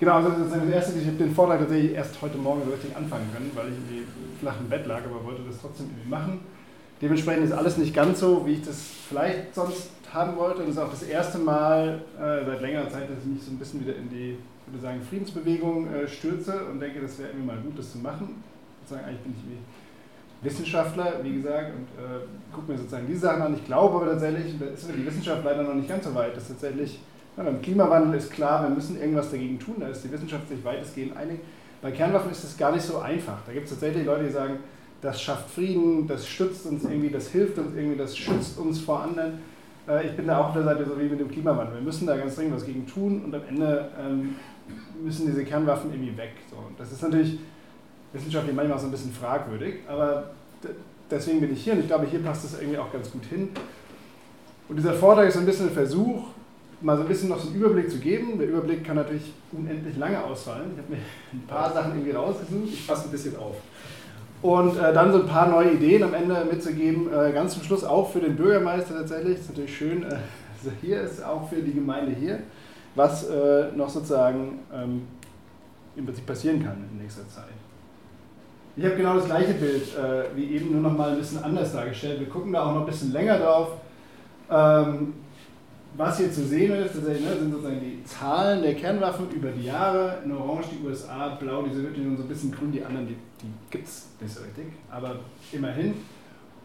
Genau, also das, das erste, ich habe den Vortrag tatsächlich erst heute Morgen so richtig anfangen können, weil ich irgendwie flach im Bett lag, aber wollte das trotzdem irgendwie machen. Dementsprechend ist alles nicht ganz so, wie ich das vielleicht sonst haben wollte. Und das ist auch das erste Mal äh, seit längerer Zeit, dass ich mich so ein bisschen wieder in die, ich würde sagen, Friedensbewegung äh, stürze und denke, das wäre irgendwie mal gut, das zu machen. Sozusagen, eigentlich bin ich wie Wissenschaftler, wie gesagt, und äh, gucke mir sozusagen diese Sachen an. Ich glaube aber tatsächlich, da ist die Wissenschaft leider noch nicht ganz so weit, dass tatsächlich ja, beim Klimawandel ist klar, wir müssen irgendwas dagegen tun, da ist die Wissenschaft sich weitestgehend einig. Bei Kernwaffen ist es gar nicht so einfach. Da gibt es tatsächlich Leute, die sagen, das schafft Frieden, das stützt uns irgendwie, das hilft uns irgendwie, das schützt uns vor anderen. Äh, ich bin da auch auf der Seite so wie mit dem Klimawandel. Wir müssen da ganz dringend was gegen tun und am Ende ähm, müssen diese Kernwaffen irgendwie weg. Das ist natürlich wissenschaftlich manchmal so ein bisschen fragwürdig, aber deswegen bin ich hier und ich glaube, hier passt es irgendwie auch ganz gut hin. Und dieser Vortrag ist so ein bisschen ein Versuch, mal so ein bisschen noch so einen Überblick zu geben. Der Überblick kann natürlich unendlich lange ausfallen. Ich habe mir ein paar Sachen irgendwie rausgesucht. Ich fasse ein bisschen auf. Und äh, dann so ein paar neue Ideen am Ende mitzugeben. Äh, ganz zum Schluss auch für den Bürgermeister tatsächlich. Das ist natürlich schön. Äh, also hier ist auch für die Gemeinde hier, was äh, noch sozusagen ähm, im Prinzip passieren kann in nächster Zeit. Ich habe genau das gleiche Bild äh, wie eben, nur noch mal ein bisschen anders dargestellt. Wir gucken da auch noch ein bisschen länger drauf. Ähm, was hier zu sehen ist, ne, sind sozusagen die Zahlen der Kernwaffen über die Jahre. In Orange die USA, blau die Sowjetunion, so ein bisschen grün die anderen, die, die gibt es nicht so richtig, aber immerhin.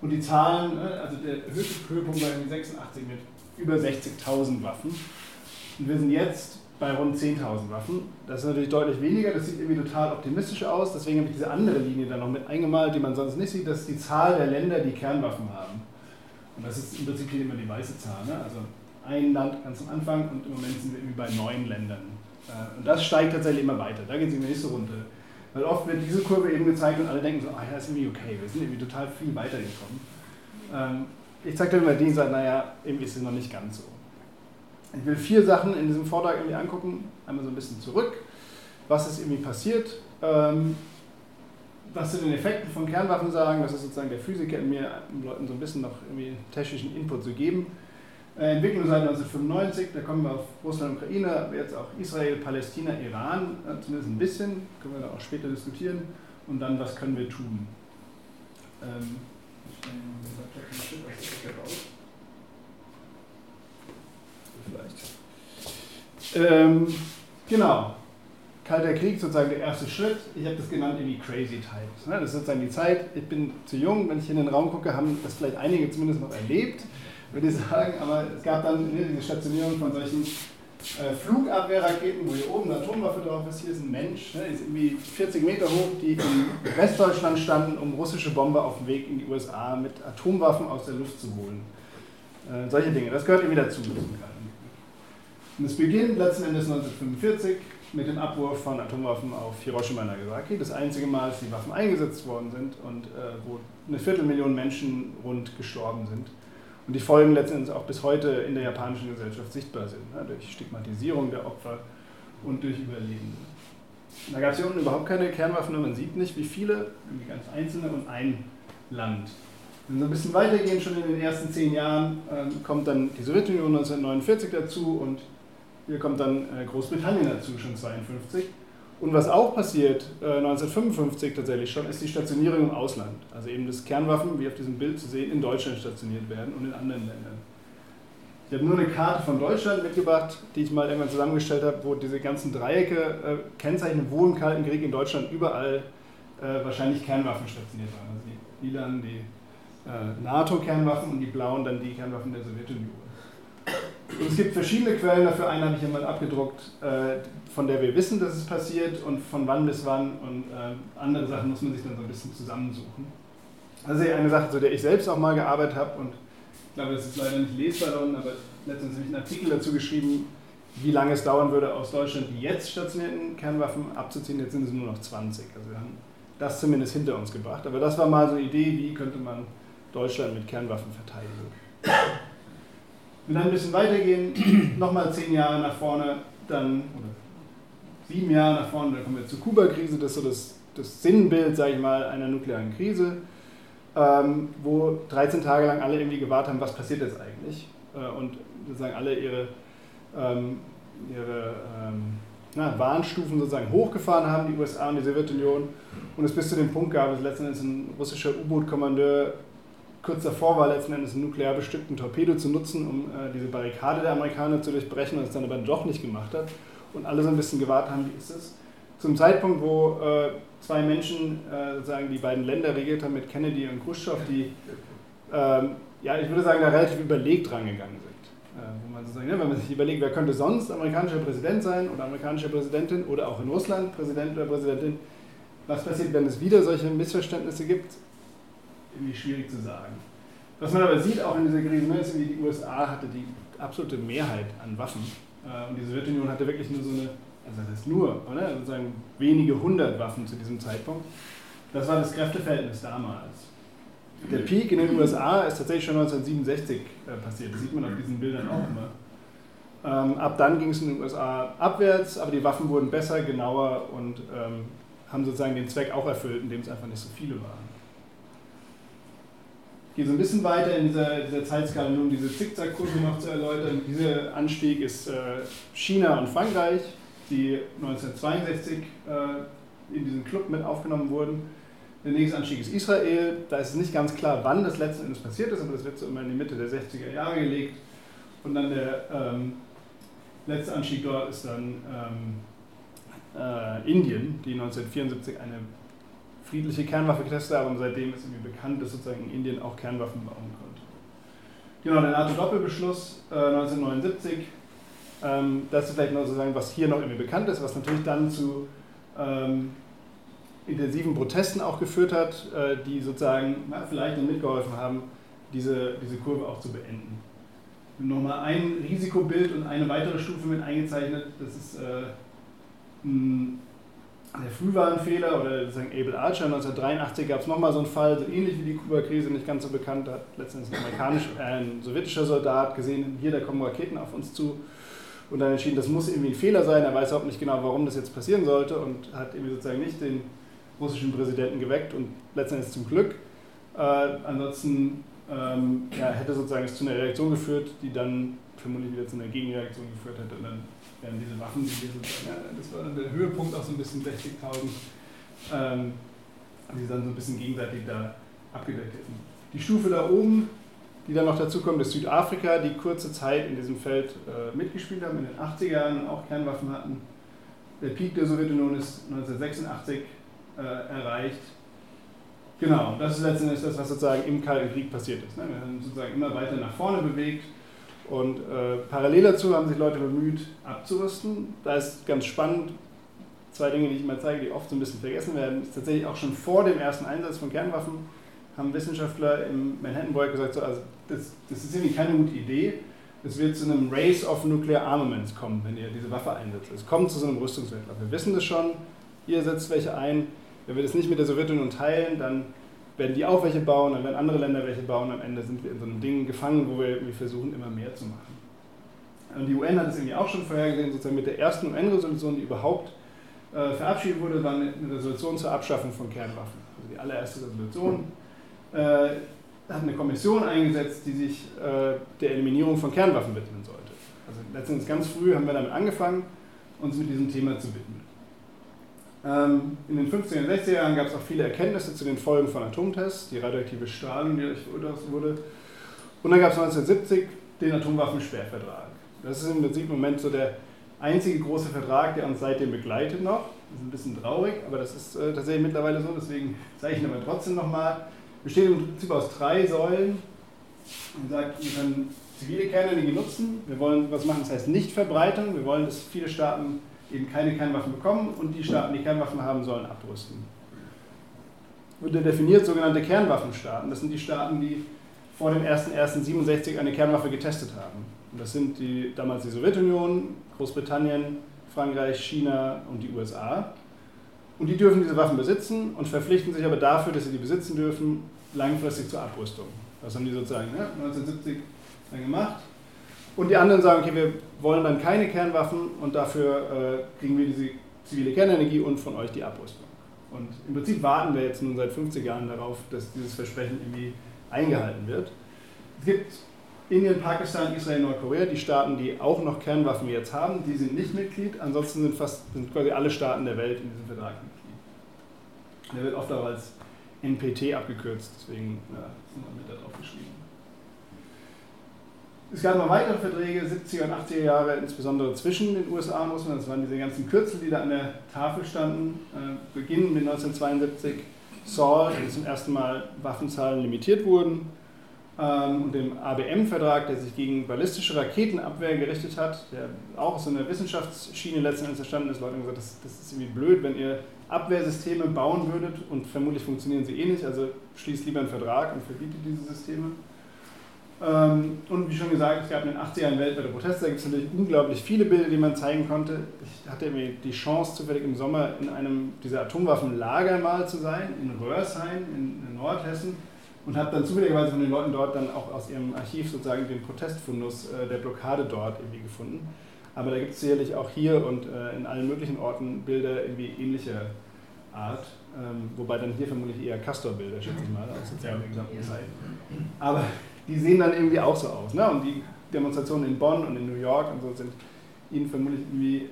Und die Zahlen, ne, also der höchste Höhepunkt war in 86 mit über 60.000 Waffen. Und wir sind jetzt bei rund 10.000 Waffen. Das ist natürlich deutlich weniger, das sieht irgendwie total optimistisch aus. Deswegen habe ich diese andere Linie da noch mit eingemalt, die man sonst nicht sieht. Das ist die Zahl der Länder, die Kernwaffen haben. Und das ist im Prinzip hier immer die weiße Zahl. Ne? Also ein Land ganz am Anfang und im Moment sind wir irgendwie bei neun Ländern. Äh, und das steigt tatsächlich immer weiter. Da geht es irgendwie nicht so runter. Weil oft wird diese Kurve eben gezeigt und alle denken so, ah ja, ist irgendwie okay, wir sind irgendwie total viel weitergekommen. Ähm, ich zeige dann immer die und sage, naja, irgendwie ist es noch nicht ganz so. Ich will vier Sachen in diesem Vortrag irgendwie angucken. Einmal so ein bisschen zurück, was ist irgendwie passiert, ähm, was zu den Effekten von Kernwaffen sagen, das ist sozusagen der Physiker in mir, um Leuten so ein bisschen noch irgendwie technischen Input zu geben. Äh, Entwicklung seit 1995, da kommen wir auf Russland, Ukraine, jetzt auch Israel, Palästina, Iran, äh, zumindest ein bisschen, können wir da auch später diskutieren. Und dann, was können wir tun? Ähm, Vielleicht. Ähm, genau. Kalter Krieg, sozusagen der erste Schritt. Ich habe das genannt in die Crazy Times. Ne? Das ist sozusagen die Zeit, ich bin zu jung, wenn ich in den Raum gucke, haben das vielleicht einige zumindest noch erlebt würde ich sagen. Aber es gab dann diese Stationierung von solchen äh, Flugabwehrraketen, wo hier oben eine Atomwaffe drauf ist. Hier ist ein Mensch, ne, ist irgendwie 40 Meter hoch, die in Westdeutschland standen, um russische Bomber auf dem Weg in die USA mit Atomwaffen aus der Luft zu holen. Äh, solche Dinge, das gehört irgendwie dazu. Und es beginnt letzten Endes 1945 mit dem Abwurf von Atomwaffen auf Hiroshima und Nagasaki. Das einzige Mal, dass die Waffen eingesetzt worden sind und äh, wo eine Viertelmillion Menschen rund gestorben sind. Und die Folgen letztendlich auch bis heute in der japanischen Gesellschaft sichtbar sind, ne, durch Stigmatisierung der Opfer und durch Überlebende. Da gab es hier unten überhaupt keine Kernwaffen, und man sieht nicht, wie viele, irgendwie ganz einzelne und ein Land. Wenn wir ein bisschen weitergehen, schon in den ersten zehn Jahren, äh, kommt dann die Sowjetunion 1949 dazu und hier kommt dann äh, Großbritannien dazu, schon 1952. Und was auch passiert, äh, 1955 tatsächlich schon, ist die Stationierung im Ausland. Also eben, dass Kernwaffen, wie auf diesem Bild zu sehen, in Deutschland stationiert werden und in anderen Ländern. Ich habe nur eine Karte von Deutschland mitgebracht, die ich mal irgendwann zusammengestellt habe, wo diese ganzen Dreiecke äh, kennzeichnen, wo im Kalten Krieg in Deutschland überall äh, wahrscheinlich Kernwaffen stationiert waren. Also die lilanen die äh, NATO-Kernwaffen und die blauen dann die Kernwaffen der Sowjetunion. Es gibt verschiedene Quellen dafür. Eine habe ich hier mal abgedruckt, äh, von der wir wissen, dass es passiert und von wann bis wann. Und äh, andere Sachen muss man sich dann so ein bisschen zusammensuchen. Also eine Sache, zu der ich selbst auch mal gearbeitet habe und ich glaube, das ist leider nicht lesbar aber letztens habe ich einen Artikel dazu geschrieben, wie lange es dauern würde, aus Deutschland die jetzt stationierten Kernwaffen abzuziehen. Jetzt sind es nur noch 20. Also wir haben das zumindest hinter uns gebracht. Aber das war mal so eine Idee, wie könnte man Deutschland mit Kernwaffen verteidigen. Wenn wir dann ein bisschen weitergehen, nochmal zehn Jahre nach vorne, dann, oder sieben Jahre nach vorne, dann kommen wir zur Kuba-Krise, das ist so das, das Sinnbild, sage ich mal, einer nuklearen Krise, ähm, wo 13 Tage lang alle irgendwie gewartet haben, was passiert jetzt eigentlich? Äh, und sozusagen alle ihre, ähm, ihre ähm, na, Warnstufen sozusagen hochgefahren haben, die USA und die Sowjetunion, und es bis zu dem Punkt gab, dass letzten Endes ein russischer U-Boot-Kommandeur kurz davor war, letzten Endes einen nuklear bestückten Torpedo zu nutzen, um äh, diese Barrikade der Amerikaner zu durchbrechen und es dann aber doch nicht gemacht hat. Und alle so ein bisschen gewartet haben, wie ist es? Zum Zeitpunkt, wo äh, zwei Menschen äh, sozusagen die beiden Länder regiert haben mit Kennedy und Khrushchev, die, ähm, ja, ich würde sagen, da relativ überlegt rangegangen sind. Äh, wo man sozusagen, ne, wenn man sich überlegt, wer könnte sonst amerikanischer Präsident sein oder amerikanische Präsidentin oder auch in Russland Präsident oder Präsidentin, was passiert, wenn es wieder solche Missverständnisse gibt? Irgendwie schwierig zu sagen. Was man aber sieht, auch in dieser Krise, ne, ist, die USA hatte die absolute Mehrheit an Waffen äh, und die Sowjetunion hatte wirklich nur so eine, also das heißt nur, oder? sozusagen wenige hundert Waffen zu diesem Zeitpunkt. Das war das Kräfteverhältnis damals. Der Peak in den USA ist tatsächlich schon 1967 äh, passiert. Das sieht man auf diesen Bildern auch immer. Ähm, ab dann ging es in den USA abwärts, aber die Waffen wurden besser, genauer und ähm, haben sozusagen den Zweck auch erfüllt, indem es einfach nicht so viele waren. Gehe so ein bisschen weiter in dieser, dieser Zeitskala, nur um diese Zickzackkurve noch zu erläutern. Dieser Anstieg ist äh, China und Frankreich, die 1962 äh, in diesen Club mit aufgenommen wurden. Der nächste Anstieg ist Israel. Da ist es nicht ganz klar, wann das letzten Endes passiert ist, aber das wird so immer in die Mitte der 60er Jahre gelegt. Und dann der ähm, letzte Anstieg dort ist dann ähm, äh, Indien, die 1974 eine friedliche Kernwaffe getestet haben seitdem ist irgendwie bekannt, dass sozusagen Indien auch Kernwaffen bauen konnte. Genau, der NATO-Doppelbeschluss äh, 1979, ähm, das ist vielleicht noch sozusagen, was hier noch irgendwie bekannt ist, was natürlich dann zu ähm, intensiven Protesten auch geführt hat, äh, die sozusagen na, vielleicht mitgeholfen haben, diese, diese Kurve auch zu beenden. Nochmal ein Risikobild und eine weitere Stufe mit eingezeichnet, das ist äh, der Frühwarnfehler oder sozusagen Abel Archer. 1983 gab es nochmal so einen Fall, so ähnlich wie die Kuba-Krise, nicht ganz so bekannt, da hat letztendlich ein, amerikanisch, äh, ein sowjetischer Soldat gesehen, hier, da kommen Raketen auf uns zu. Und dann entschieden, das muss irgendwie ein Fehler sein, er weiß auch nicht genau, warum das jetzt passieren sollte und hat irgendwie sozusagen nicht den russischen Präsidenten geweckt. Und letztendlich zum Glück. Äh, ansonsten ähm, ja, hätte sozusagen es zu einer Reaktion geführt, die dann vermutlich wieder zu einer Gegenreaktion geführt hätte. Und dann werden diese Waffen, die wir sozusagen, ja, das war dann der Höhepunkt auch so ein bisschen 60.000, ähm, die dann so ein bisschen gegenseitig da abgedeckt hätten. Die Stufe da oben, die dann noch dazu kommt, ist Südafrika, die kurze Zeit in diesem Feld äh, mitgespielt haben, in den 80er Jahren und auch Kernwaffen hatten. Der Peak der Sowjetunion ist 1986 äh, erreicht. Genau, das ist letztendlich das, was sozusagen im Kalten Krieg passiert ist. Ne? Wir haben sozusagen immer weiter nach vorne bewegt und äh, parallel dazu haben sich Leute bemüht, abzurüsten. Da ist ganz spannend, zwei Dinge, die ich immer zeige, die oft so ein bisschen vergessen werden, ist tatsächlich auch schon vor dem ersten Einsatz von Kernwaffen haben Wissenschaftler im Manhattan-Projekt gesagt, so, also das, das ist irgendwie keine gute Idee. Es wird zu einem Race of Nuclear Armaments kommen, wenn ihr diese Waffe einsetzt. Es kommt zu so einem Rüstungswettlauf. Wir wissen das schon, ihr setzt welche ein. Wenn wir das nicht mit der Sowjetunion teilen, dann werden die auch welche bauen, dann werden andere Länder welche bauen. Am Ende sind wir in so einem Ding gefangen, wo wir irgendwie versuchen, immer mehr zu machen. Und die UN hat es irgendwie auch schon vorhergesehen, sozusagen mit der ersten UN-Resolution, die überhaupt äh, verabschiedet wurde, war eine, Resolution zur Abschaffung von Kernwaffen. Also die allererste Resolution äh, hat eine Kommission eingesetzt, die sich äh, der Eliminierung von Kernwaffen widmen sollte. Also letztendlich ganz früh haben wir damit angefangen, uns mit diesem Thema zu widmen. Ähm, in den 50er und 60er Jahren gab es auch viele Erkenntnisse zu den Folgen von Atomtests, die radioaktive Strahlung, die verursacht wurde. Und dann gab es 1970 den Atomwaffensperrvertrag. Das ist im Prinzip im Moment so der einzige große Vertrag, der uns seitdem begleitet noch. Das ist ein bisschen traurig, aber das ist äh, tatsächlich mittlerweile so, deswegen zeige ich ihn aber trotzdem nochmal. Besteht im Prinzip aus drei Säulen. Man sagt, wir können zivile Kernenergie nutzen, wir wollen was machen, das heißt Nichtverbreitung, wir wollen, dass viele Staaten eben keine Kernwaffen bekommen und die Staaten, die Kernwaffen haben, sollen abrüsten. Und er definiert sogenannte Kernwaffenstaaten. Das sind die Staaten, die vor dem 01.01.67 eine Kernwaffe getestet haben. Und das sind die, damals die Sowjetunion, Großbritannien, Frankreich, China und die USA. Und die dürfen diese Waffen besitzen und verpflichten sich aber dafür, dass sie die besitzen dürfen, langfristig zur Abrüstung. Das haben die sozusagen ne, 1970 dann gemacht. Und die anderen sagen, okay, wir wollen dann keine Kernwaffen und dafür äh, kriegen wir diese zivile Kernenergie und von euch die Abrüstung. Und im Prinzip warten wir jetzt nun seit 50 Jahren darauf, dass dieses Versprechen irgendwie eingehalten wird. Es gibt Indien, Pakistan, Israel, Nordkorea, die Staaten, die auch noch Kernwaffen jetzt haben, die sind nicht Mitglied. Ansonsten sind fast sind quasi alle Staaten der Welt in diesem Vertrag Mitglied. Der wird oft auch als NPT abgekürzt, deswegen ja, sind wir mit da drauf geschrieben. Es gab noch weitere Verträge, 70er und 80er Jahre, insbesondere zwischen den USA, muss man, das waren diese ganzen Kürzel, die da an der Tafel standen, äh, beginnen mit 1972 Saul, die zum ersten Mal Waffenzahlen limitiert wurden, ähm, und dem ABM-Vertrag, der sich gegen ballistische Raketenabwehr gerichtet hat, der auch so einer Wissenschaftsschiene letzten Endes entstanden ist. Leute haben gesagt, das, das ist irgendwie blöd, wenn ihr Abwehrsysteme bauen würdet und vermutlich funktionieren sie eh nicht, also schließt lieber einen Vertrag und verbietet diese Systeme. Ähm, und wie schon gesagt, es gab in den 80er Jahren weltweite Proteste, da gibt es natürlich unglaublich viele Bilder, die man zeigen konnte. Ich hatte mir die Chance, zufällig im Sommer in einem dieser Atomwaffenlager mal zu sein, in Röhrsheim in Nordhessen und habe dann zufälligerweise von den Leuten dort dann auch aus ihrem Archiv sozusagen den Protestfundus äh, der Blockade dort irgendwie gefunden. Aber da gibt es sicherlich auch hier und äh, in allen möglichen Orten Bilder irgendwie ähnlicher Art, ähm, wobei dann hier vermutlich eher Castor-Bilder, schätze ich mal, aus sozusagen der gesamten Zeit. Aber die sehen dann irgendwie auch so aus. Ne? Und die Demonstrationen in Bonn und in New York und so sind ihnen vermutlich irgendwie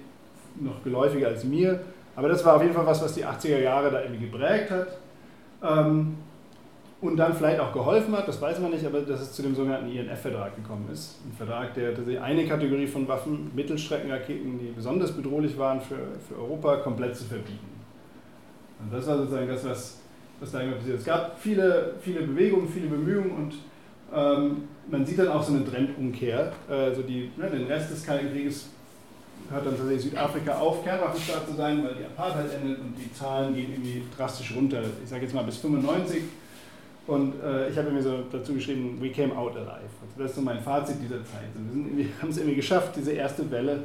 noch geläufiger als mir. Aber das war auf jeden Fall was, was die 80er Jahre da irgendwie geprägt hat. Ähm, und dann vielleicht auch geholfen hat, das weiß man nicht, aber dass es zu dem sogenannten INF-Vertrag gekommen ist. Ein Vertrag, der eine Kategorie von Waffen, Mittelstreckenraketen, die besonders bedrohlich waren für, für Europa, komplett zu verbieten. Und das war sozusagen das, was, was da immer passiert ist. Es gab viele, viele Bewegungen, viele Bemühungen und ähm, man sieht dann auch so eine Trendumkehr. Also die, ne, den Rest des Kalten Krieges hört dann tatsächlich Südafrika auf, Kernwaffenstaat zu sein, weil die Apartheid endet und die Zahlen gehen irgendwie drastisch runter. Ich sage jetzt mal bis 95 und äh, ich habe mir so dazu geschrieben, we came out alive. Also das ist so mein Fazit dieser Zeit. Wir haben es irgendwie geschafft, diese erste Welle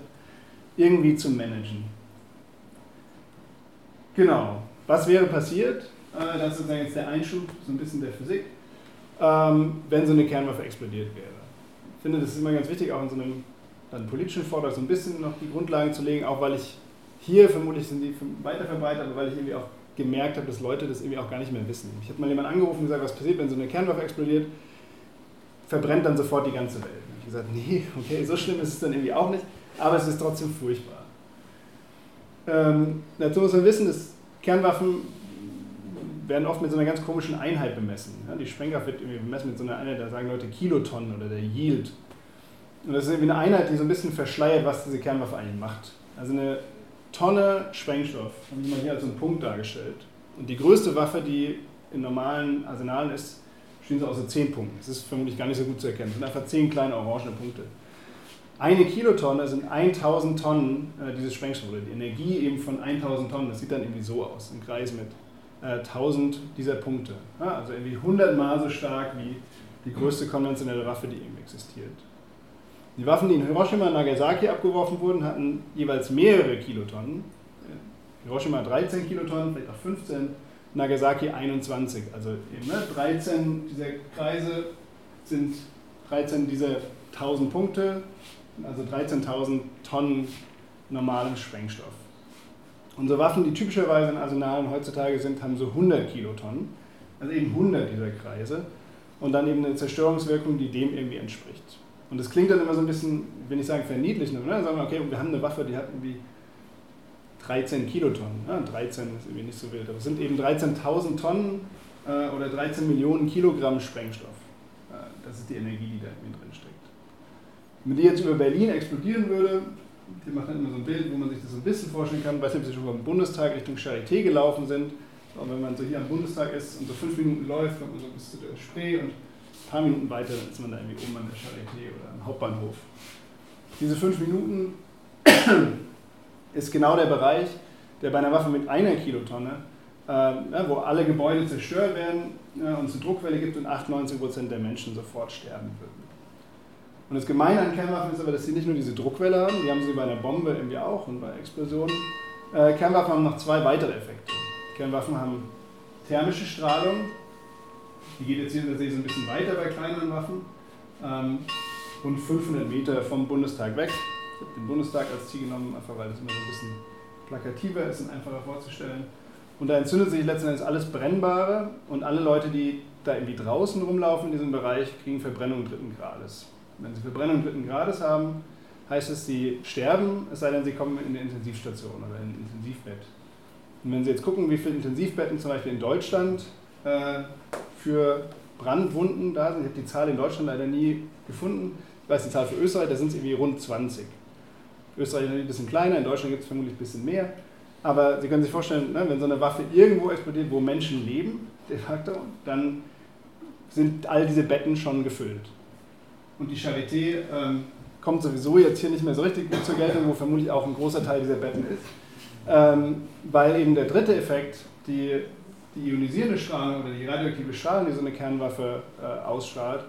irgendwie zu managen. Genau. Was wäre passiert? Äh, das ist sozusagen jetzt der Einschub, so ein bisschen der Physik, ähm, wenn so eine Kernwaffe explodiert wäre. Ich finde, das ist immer ganz wichtig, auch in so einem dann politischen Vortrag so ein bisschen noch die Grundlagen zu legen, auch weil ich hier vermutlich sind die weiter verbreitet, aber weil ich irgendwie auch gemerkt habe, dass Leute das irgendwie auch gar nicht mehr wissen. Ich habe mal jemanden angerufen und gesagt, was passiert, wenn so eine Kernwaffe explodiert, verbrennt dann sofort die ganze Welt. Ich habe gesagt, nee, okay, so schlimm ist es dann irgendwie auch nicht, aber es ist trotzdem furchtbar. Ähm, dazu muss man wissen, dass Kernwaffen werden oft mit so einer ganz komischen Einheit bemessen. Ja, die Sprengkraft wird irgendwie bemessen mit so einer Einheit, da sagen Leute Kilotonnen oder der Yield. Und das ist irgendwie eine Einheit, die so ein bisschen verschleiert, was diese Kernwaffe eigentlich macht. Also eine Tonne Sprengstoff, haben sie mal hier als einen Punkt dargestellt. Und die größte Waffe, die in normalen Arsenalen ist, stehen so aus so 10 Punkten. Das ist vermutlich gar nicht so gut zu erkennen. Das sind einfach 10 kleine orangene Punkte. Eine Kilotonne sind 1000 Tonnen äh, dieses Sprengstoffs, die Energie eben von 1000 Tonnen. Das sieht dann irgendwie so aus, im Kreis mit äh, 1000 dieser Punkte. Ja, also irgendwie 100 Mal so stark wie die größte konventionelle Waffe, die eben existiert. Die Waffen, die in Hiroshima und Nagasaki abgeworfen wurden, hatten jeweils mehrere Kilotonnen. Hiroshima 13 Kilotonnen, vielleicht auch 15, Nagasaki 21. Also eben, ne, 13 dieser Kreise sind 13 dieser 1000 Punkte, also 13.000 Tonnen normalem Sprengstoff. Unsere Waffen, die typischerweise in Arsenalen heutzutage sind, haben so 100 Kilotonnen, also eben 100 dieser Kreise und dann eben eine Zerstörungswirkung, die dem irgendwie entspricht. Und das klingt dann immer so ein bisschen, wenn ich sage verniedlichend, ne? sagen wir, okay, wir haben eine Waffe, die hat irgendwie 13 Kilotonnen. Ja, 13 ist irgendwie nicht so wild, aber es sind eben 13.000 Tonnen äh, oder 13 Millionen Kilogramm Sprengstoff. Äh, das ist die Energie, die da irgendwie drin steckt. Wenn die jetzt über Berlin explodieren würde, die machen dann immer so ein Bild, wo man sich das so ein bisschen vorstellen kann, weiß nicht, ob sie schon beim Bundestag Richtung Charité gelaufen sind. Und wenn man so hier am Bundestag ist und so fünf Minuten läuft, kommt man so bis zu der Spree und ein paar Minuten weiter ist man da irgendwie oben an der Charité oder am Hauptbahnhof. Diese fünf Minuten ist genau der Bereich, der bei einer Waffe mit einer Kilotonne, äh, wo alle Gebäude zerstört werden ja, und es eine Druckwelle gibt und 98 Prozent der Menschen sofort sterben würden. Und das Gemeine an Kernwaffen ist aber, dass sie nicht nur diese Druckwelle haben, die haben sie bei einer Bombe irgendwie auch und bei Explosionen. Äh, Kernwaffen haben noch zwei weitere Effekte. Kernwaffen haben thermische Strahlung, die geht jetzt hier tatsächlich so ein bisschen weiter bei kleineren Waffen. Ähm, und 500 Meter vom Bundestag weg. Ich habe den Bundestag als Ziel genommen, einfach weil es immer so ein bisschen plakativer ist und einfacher vorzustellen. Und da entzündet sich letztendlich alles Brennbare und alle Leute, die da irgendwie draußen rumlaufen in diesem Bereich, kriegen Verbrennung dritten Grades. Wenn sie Verbrennung dritten Grades haben, heißt es, sie sterben, es sei denn, sie kommen in eine Intensivstation oder in ein Intensivbett. Und wenn Sie jetzt gucken, wie viele Intensivbetten zum Beispiel in Deutschland äh, für Brandwunden da sind, ich habe die Zahl in Deutschland leider nie gefunden, ich weiß die Zahl für Österreich, da sind es irgendwie rund 20. Österreich ist ein bisschen kleiner, in Deutschland gibt es vermutlich ein bisschen mehr. Aber Sie können sich vorstellen, ne, wenn so eine Waffe irgendwo explodiert, wo Menschen leben, de facto, dann sind all diese Betten schon gefüllt. Und die Charité ähm, kommt sowieso jetzt hier nicht mehr so richtig gut zur Geltung, wo vermutlich auch ein großer Teil dieser Betten ist. Ähm, weil eben der dritte Effekt, die, die ionisierende Strahlung oder die radioaktive Strahlung, die so eine Kernwaffe äh, ausstrahlt,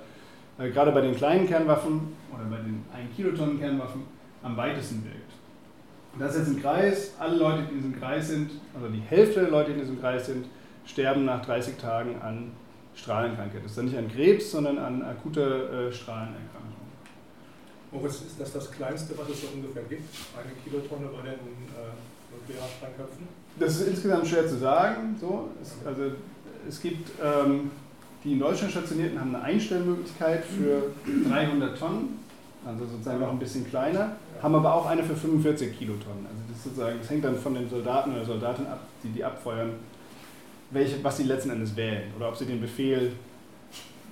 äh, gerade bei den kleinen Kernwaffen oder bei den 1 Kilotonnen Kernwaffen am weitesten wirkt. Das ist jetzt ein Kreis, alle Leute, die in diesem Kreis sind, also die Hälfte der Leute, die in diesem Kreis sind, sterben nach 30 Tagen an Strahlenkrankheit. Das ist dann nicht an Krebs, sondern an akuter äh, Strahlenerkrankung. Moritz, ist das das Kleinste, was es so ungefähr gibt? Eine Kilotonne bei den äh? Das ist insgesamt schwer zu sagen. So. Es, also, es gibt ähm, die in Deutschland stationierten haben eine Einstellmöglichkeit für 300 Tonnen, also sozusagen noch ein bisschen kleiner, haben aber auch eine für 45 Kilotonnen. Also das, sozusagen, das hängt dann von den Soldaten oder Soldatinnen ab, die die abfeuern, welche, was sie letzten Endes wählen oder ob sie den Befehl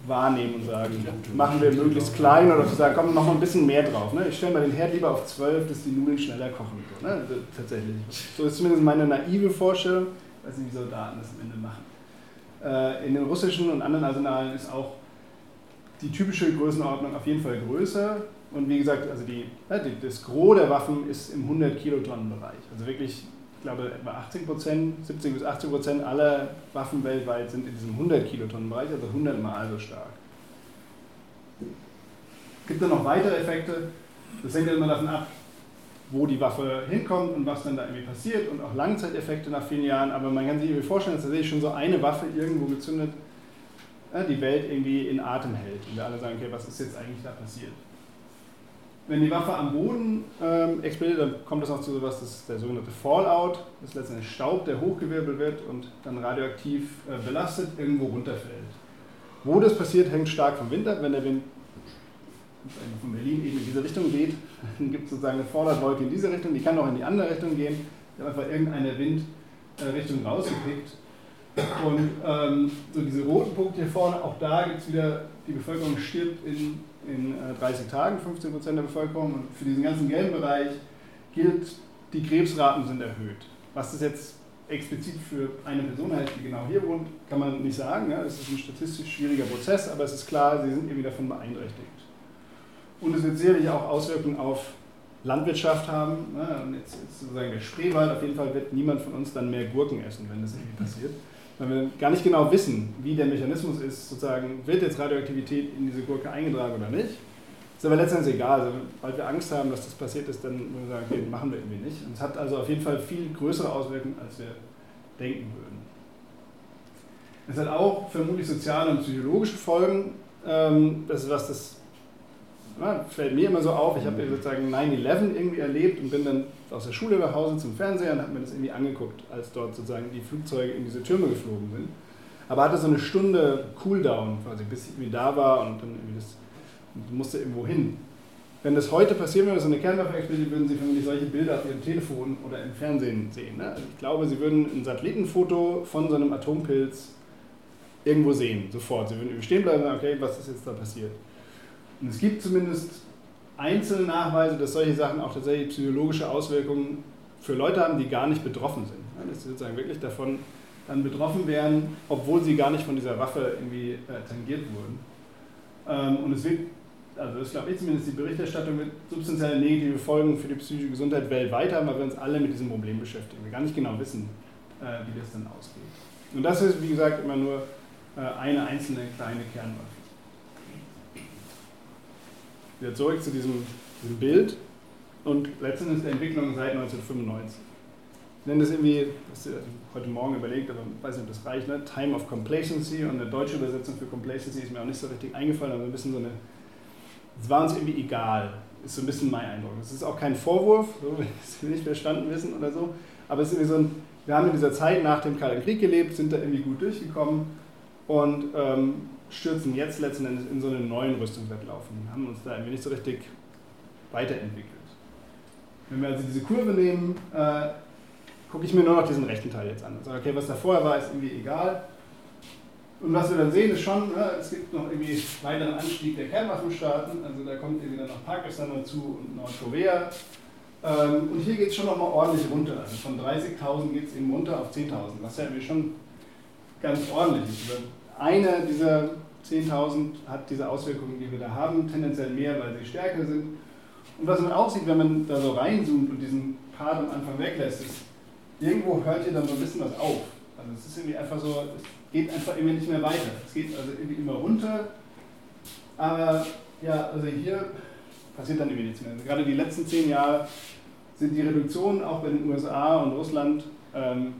wahrnehmen und sagen, machen wir möglichst klein oder sie sagen, komm, noch mal ein bisschen mehr drauf. Ne? Ich stelle mal den Herd lieber auf 12, dass die Nudeln schneller kochen. So, ne? Tatsächlich. So ist zumindest meine naive Vorstellung. Nicht, wie Soldaten das am Ende machen. Äh, in den russischen und anderen Arsenalen ist auch die typische Größenordnung auf jeden Fall größer. Und wie gesagt, also die, das Gros der Waffen ist im 100 Kilotonnen Bereich. Also wirklich ich glaube, etwa 18 Prozent, 70 bis 18 Prozent aller Waffen weltweit sind in diesem 100 Kilotonnen Bereich, also 100 Mal so stark. Gibt dann noch weitere Effekte? Das hängt ja immer davon ab, wo die Waffe hinkommt und was dann da irgendwie passiert und auch Langzeiteffekte nach vielen Jahren. Aber man kann sich irgendwie vorstellen, dass tatsächlich schon so eine Waffe irgendwo gezündet die Welt irgendwie in Atem hält. Und wir alle sagen, okay, was ist jetzt eigentlich da passiert? Wenn die Waffe am Boden ähm, explodiert, dann kommt es auch zu sowas, das ist der sogenannte Fallout. Das ist letztendlich Staub, der hochgewirbelt wird und dann radioaktiv äh, belastet irgendwo runterfällt. Wo das passiert, hängt stark vom Wind ab. Wenn der Wind von Berlin eben in diese Richtung geht, dann gibt es sozusagen eine Fallout-Wolke in diese Richtung, die kann auch in die andere Richtung gehen. Da hat einfach irgendeine Windrichtung äh, rausgepickt. Und ähm, so diese roten Punkte hier vorne, auch da gibt es wieder, die Bevölkerung stirbt in in 30 äh, Tagen, 15 Prozent der Bevölkerung. Und für diesen ganzen gelben Bereich gilt, die Krebsraten sind erhöht. Was das jetzt explizit für eine Person heißt, die genau hier wohnt, kann man nicht sagen. Es ist ein statistisch schwieriger Prozess, aber es ist klar, sie sind irgendwie davon beeinträchtigt. Und es wird sicherlich auch Auswirkungen auf Landwirtschaft haben. Jetzt, jetzt sozusagen der Spreewald, auf jeden Fall wird niemand von uns dann mehr Gurken essen, wenn das irgendwie passiert weil wir gar nicht genau wissen, wie der Mechanismus ist, sozusagen, wird jetzt Radioaktivität in diese Gurke eingetragen oder nicht. Ist aber letztendlich egal. Also, weil wir Angst haben, dass das passiert ist, dann würden wir sagen, okay, machen wir irgendwie nicht. Und es hat also auf jeden Fall viel größere Auswirkungen, als wir denken würden. Es hat auch vermutlich soziale und psychologische Folgen. Ähm, das ist was, das na, fällt mir immer so auf. Ich habe sozusagen 9-11 irgendwie erlebt und bin dann aus der Schule nach Hause zum Fernseher und habe mir das irgendwie angeguckt, als dort sozusagen die Flugzeuge in diese Türme geflogen sind. Aber hatte so eine Stunde Cooldown, quasi, bis ich irgendwie da war und dann irgendwie das musste irgendwo hin. Wenn das heute passieren würde, so eine Kernwaffe explodiert, würden Sie vermutlich solche Bilder auf Ihrem Telefon oder im Fernsehen sehen. Ne? Also ich glaube, Sie würden ein Satellitenfoto von so einem Atompilz irgendwo sehen, sofort. Sie würden stehen bleiben und sagen, okay, was ist jetzt da passiert? Und es gibt zumindest einzelne Nachweise, dass solche Sachen auch tatsächlich psychologische Auswirkungen für Leute haben, die gar nicht betroffen sind. Dass sie sozusagen wirklich davon dann betroffen wären, obwohl sie gar nicht von dieser Waffe irgendwie äh, tangiert wurden. Ähm, und es wird, also das glaube ich zumindest, die Berichterstattung wird substanzielle negative Folgen für die psychische Gesundheit weltweit haben, weil wir uns alle mit diesem Problem beschäftigen. Wir gar nicht genau wissen, äh, wie das dann ausgeht. Und das ist, wie gesagt, immer nur äh, eine einzelne kleine Kernwaffe. Wieder zurück zu diesem, diesem Bild und letztendlich der Entwicklung seit 1995. Ich nenne das irgendwie, das heute Morgen überlegt, aber ich weiß nicht, ob das reicht, ne? Time of Complacency und eine deutsche Übersetzung für Complacency ist mir auch nicht so richtig eingefallen, aber ein bisschen so eine, es war uns irgendwie egal, ist so ein bisschen mein Eindruck. Es ist auch kein Vorwurf, so, wenn wir nicht verstanden wissen oder so, aber es ist irgendwie so ein, wir haben in dieser Zeit nach dem Kalten Krieg gelebt, sind da irgendwie gut durchgekommen und ähm, stürzen jetzt letzten Endes in so einen neuen Rüstungswettlauf und haben uns da irgendwie nicht so richtig weiterentwickelt. Wenn wir also diese Kurve nehmen, äh, gucke ich mir nur noch diesen rechten Teil jetzt an und sage, okay, was da vorher war, ist irgendwie egal. Und was wir dann sehen, ist schon, ne, es gibt noch irgendwie weiteren Anstieg der Kernwaffenstaaten. Also da kommt irgendwie dann noch Pakistan dazu und Nordkorea. Ähm, und hier geht es schon nochmal ordentlich runter. Also von 30.000 geht es eben runter auf 10.000, was ja irgendwie schon ganz ordentlich ist. Eine dieser 10.000 hat diese Auswirkungen, die wir da haben, tendenziell mehr, weil sie stärker sind. Und was man auch sieht, wenn man da so reinzoomt und diesen Part am Anfang weglässt, ist, irgendwo hört hier dann so ein bisschen was auf. Also es ist irgendwie einfach so, es geht einfach immer nicht mehr weiter. Es geht also irgendwie immer runter, aber ja, also hier passiert dann irgendwie nichts mehr. Also gerade die letzten zehn Jahre sind die Reduktionen auch bei den USA und Russland ähm,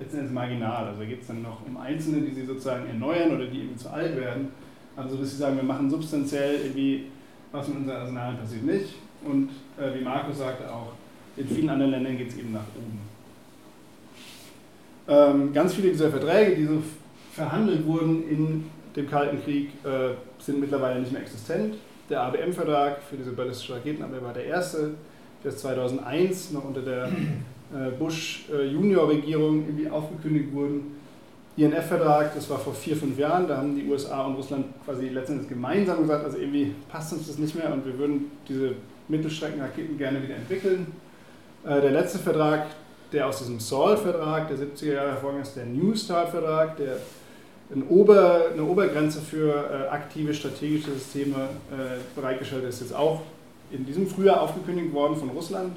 letztendlich marginal. Also geht es dann noch um Einzelne, die sie sozusagen erneuern oder die eben zu alt werden. Also dass sie sagen, wir machen substanziell irgendwie, was mit unseren Arsenalen passiert nicht. Und äh, wie Markus sagte auch, in vielen anderen Ländern geht es eben nach oben. Ähm, ganz viele dieser Verträge, die so verhandelt wurden in dem Kalten Krieg, äh, sind mittlerweile nicht mehr existent. Der ABM-Vertrag für diese ballistische Raketenabwehr war der erste, der ist 2001 noch unter der Bush-Junior-Regierung irgendwie aufgekündigt wurden. INF-Vertrag, das war vor vier, fünf Jahren, da haben die USA und Russland quasi letztendlich gemeinsam gesagt, also irgendwie passt uns das nicht mehr und wir würden diese Mittelstreckenraketen gerne wieder entwickeln. Äh, der letzte Vertrag, der aus diesem SALT-Vertrag der 70er Jahre hervorgegangen ist, der New Start-Vertrag, der eine Obergrenze für äh, aktive strategische Systeme äh, bereitgestellt ist, jetzt auch in diesem Frühjahr aufgekündigt worden von Russland.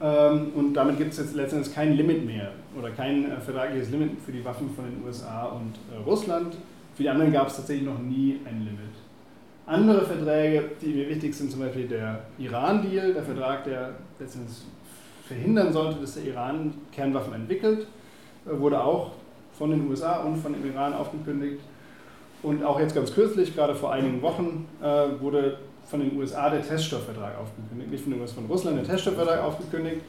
Ähm, und damit gibt es jetzt letztendlich kein Limit mehr oder kein äh, vertragliches Limit für die Waffen von den USA und äh, Russland. Für die anderen gab es tatsächlich noch nie ein Limit. Andere Verträge, die mir wichtig sind, zum Beispiel der Iran-Deal, der Vertrag, der letztendlich verhindern sollte, dass der Iran Kernwaffen entwickelt, äh, wurde auch von den USA und von dem Iran aufgekündigt. Und auch jetzt ganz kürzlich, gerade vor einigen Wochen, wurde von den USA der Teststoffvertrag aufgekündigt, nicht von, den USA, von Russland der Teststoffvertrag aufgekündigt.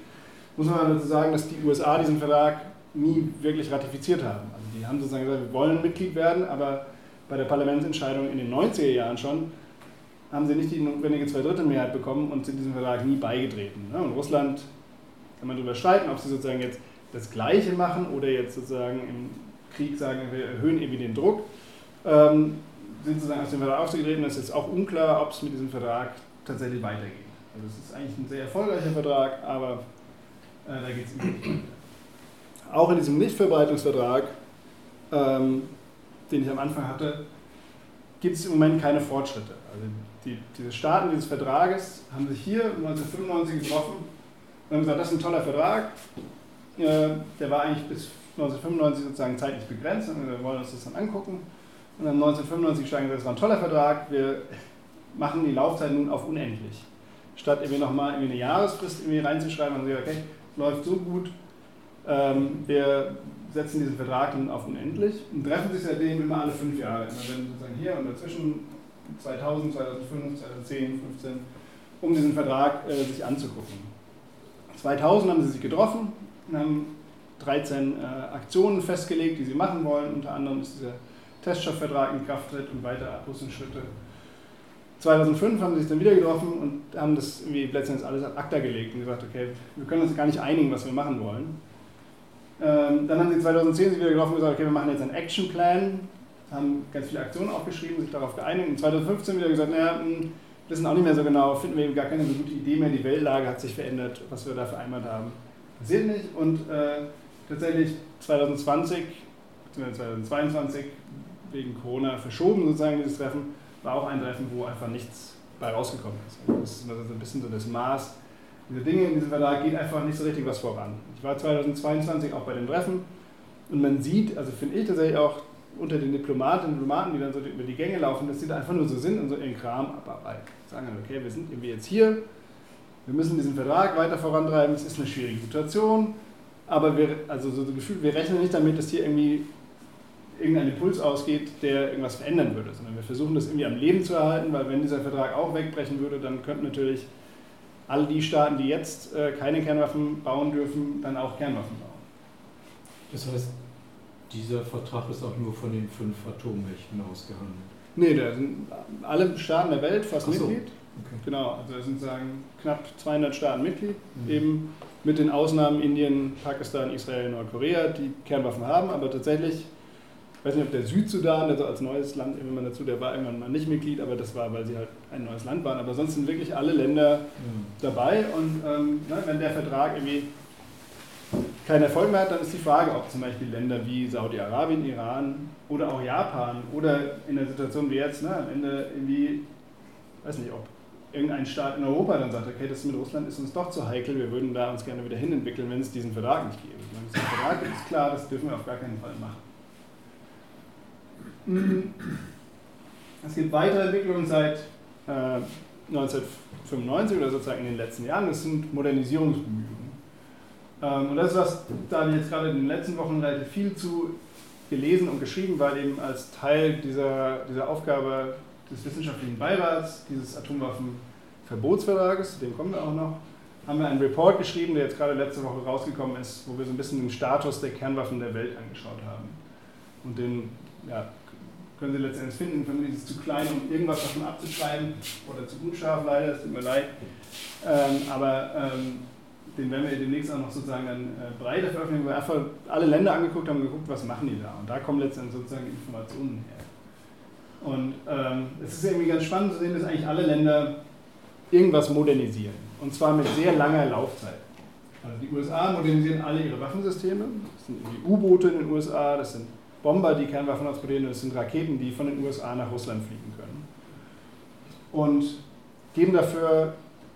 Muss man dazu sagen, dass die USA diesen Vertrag nie wirklich ratifiziert haben. Also die haben sozusagen gesagt, wir wollen Mitglied werden, aber bei der Parlamentsentscheidung in den 90er Jahren schon haben sie nicht die notwendige Zweidrittelmehrheit bekommen und sind diesem Vertrag nie beigetreten. Ne? Und Russland kann man darüber streiten, ob sie sozusagen jetzt das Gleiche machen oder jetzt sozusagen im Krieg sagen, wir erhöhen irgendwie den Druck. Ähm, sind sozusagen aus dem Vertrag ausgetreten. Es ist auch unklar, ob es mit diesem Vertrag tatsächlich weitergeht. Also es ist eigentlich ein sehr erfolgreicher Vertrag, aber äh, da geht es nicht weiter. Auch in diesem Nichtverbreitungsvertrag, ähm, den ich am Anfang hatte, gibt es im Moment keine Fortschritte. Also die, diese Staaten dieses Vertrages haben sich hier 1995 getroffen und haben gesagt, das ist ein toller Vertrag. Äh, der war eigentlich bis 1995 sozusagen zeitlich begrenzt und wir wollen uns das dann angucken. Und dann 1995 steigen wir, das war ein toller Vertrag, wir machen die Laufzeit nun auf unendlich. Statt irgendwie nochmal irgendwie eine Jahresfrist irgendwie reinzuschreiben, haben sie gesagt, okay, läuft so gut, ähm, wir setzen diesen Vertrag nun auf unendlich und treffen sich seitdem immer alle fünf Jahre. Immer wenn sozusagen hier und dazwischen 2000, 2005, 2010, 2015, um diesen Vertrag äh, sich anzugucken. 2000 haben sie sich getroffen und haben 13 äh, Aktionen festgelegt, die sie machen wollen. Unter anderem ist dieser Teststoffvertrag in Kraft tritt und weitere Abrüstungsschritte. 2005 haben sie sich dann wieder getroffen und haben das irgendwie letztendlich alles ad acta gelegt und gesagt, okay, wir können uns gar nicht einigen, was wir machen wollen. Ähm, dann haben sie 2010 sich wieder getroffen und gesagt, okay, wir machen jetzt einen Actionplan, haben ganz viele Aktionen aufgeschrieben, sich darauf geeinigt und 2015 wieder gesagt, naja, hm, wissen auch nicht mehr so genau, finden wir gar keine so gute Idee mehr, die Weltlage hat sich verändert, was wir da vereinbart haben. Passiert nicht und äh, tatsächlich 2020 bzw. 2022 wegen Corona verschoben, sozusagen dieses Treffen, war auch ein Treffen, wo einfach nichts bei rausgekommen ist. Also das ist also ein bisschen so das Maß dieser Dinge in diesem Verlag, geht einfach nicht so richtig was voran. Ich war 2022 auch bei dem Treffen und man sieht, also finde ich tatsächlich auch unter den Diplomatinnen und Diplomaten, die dann so über die Gänge laufen, dass sie da einfach nur so sind und so ihren Kram abarbeiten. Sagen dann, okay, wir sind irgendwie jetzt hier, wir müssen diesen Vertrag weiter vorantreiben, es ist eine schwierige Situation, aber wir, also so gefühlt, wir rechnen nicht damit, dass hier irgendwie irgendein Impuls ausgeht, der irgendwas verändern würde, sondern wir versuchen das irgendwie am Leben zu erhalten, weil wenn dieser Vertrag auch wegbrechen würde, dann könnten natürlich alle die Staaten, die jetzt äh, keine Kernwaffen bauen dürfen, dann auch Kernwaffen bauen. Das heißt, dieser Vertrag ist auch nur von den fünf Atommächten ausgehandelt. Nee, da sind alle Staaten der Welt fast so. Mitglied. Okay. Genau, also es sind sagen knapp 200 Staaten Mitglied, Mhm. eben mit den Ausnahmen Indien, Pakistan, Israel, Nordkorea, die Kernwaffen haben, aber tatsächlich, ich weiß nicht, ob der Südsudan, der so als neues Land immer dazu, der war irgendwann mal nicht Mitglied, aber das war, weil sie halt ein neues Land waren, aber sonst sind wirklich alle Länder Ja. dabei und ähm, ne, wenn der Vertrag irgendwie keinen Erfolg mehr hat, dann ist die Frage, ob zum Beispiel Länder wie Saudi-Arabien, Iran oder auch Japan oder in der Situation wie jetzt, ne, am Ende irgendwie, weiß nicht, ob irgendein Staat in Europa dann sagt, okay, das mit Russland ist uns doch zu heikel, wir würden da uns gerne wieder hinentwickeln, wenn es diesen Vertrag nicht gäbe. Wenn es diesen Vertrag gibt, ist klar, das dürfen wir auf gar keinen Fall machen. Mm. Es gibt weitere Entwicklungen seit äh, 1995 oder sozusagen in den letzten Jahren, das sind Modernisierungsbemühungen. Ähm, und das ist was, da jetzt gerade in den letzten Wochen relativ viel zu gelesen und geschrieben, weil eben als Teil dieser, dieser Aufgabe des wissenschaftlichen Beirats dieses Atomwaffenverbotsvertrages, zu dem kommen wir auch noch, haben wir einen Report geschrieben, der jetzt gerade letzte Woche rausgekommen ist, wo wir so ein bisschen den Status der Kernwaffen der Welt angeschaut haben. Und den ja, können Sie letztendlich finden, vermutlich ist zu klein, um irgendwas davon abzuschreiben oder zu unscharf leider, es tut mir leid. Ähm, aber ähm, den werden wir demnächst auch noch sozusagen dann äh, breiter veröffentlichen, wo wir einfach alle Länder angeguckt haben und geguckt, was machen die da. Und da kommen letztendlich sozusagen Informationen her. Und ähm, es ist irgendwie ganz spannend zu sehen, dass eigentlich alle Länder irgendwas modernisieren. Und zwar mit sehr langer Laufzeit. Also die USA modernisieren alle ihre Waffensysteme. Das sind die U-Boote in den USA, das sind Bomber, die Kernwaffen transportieren, und das sind Raketen, die von den USA nach Russland fliegen können. Und geben dafür,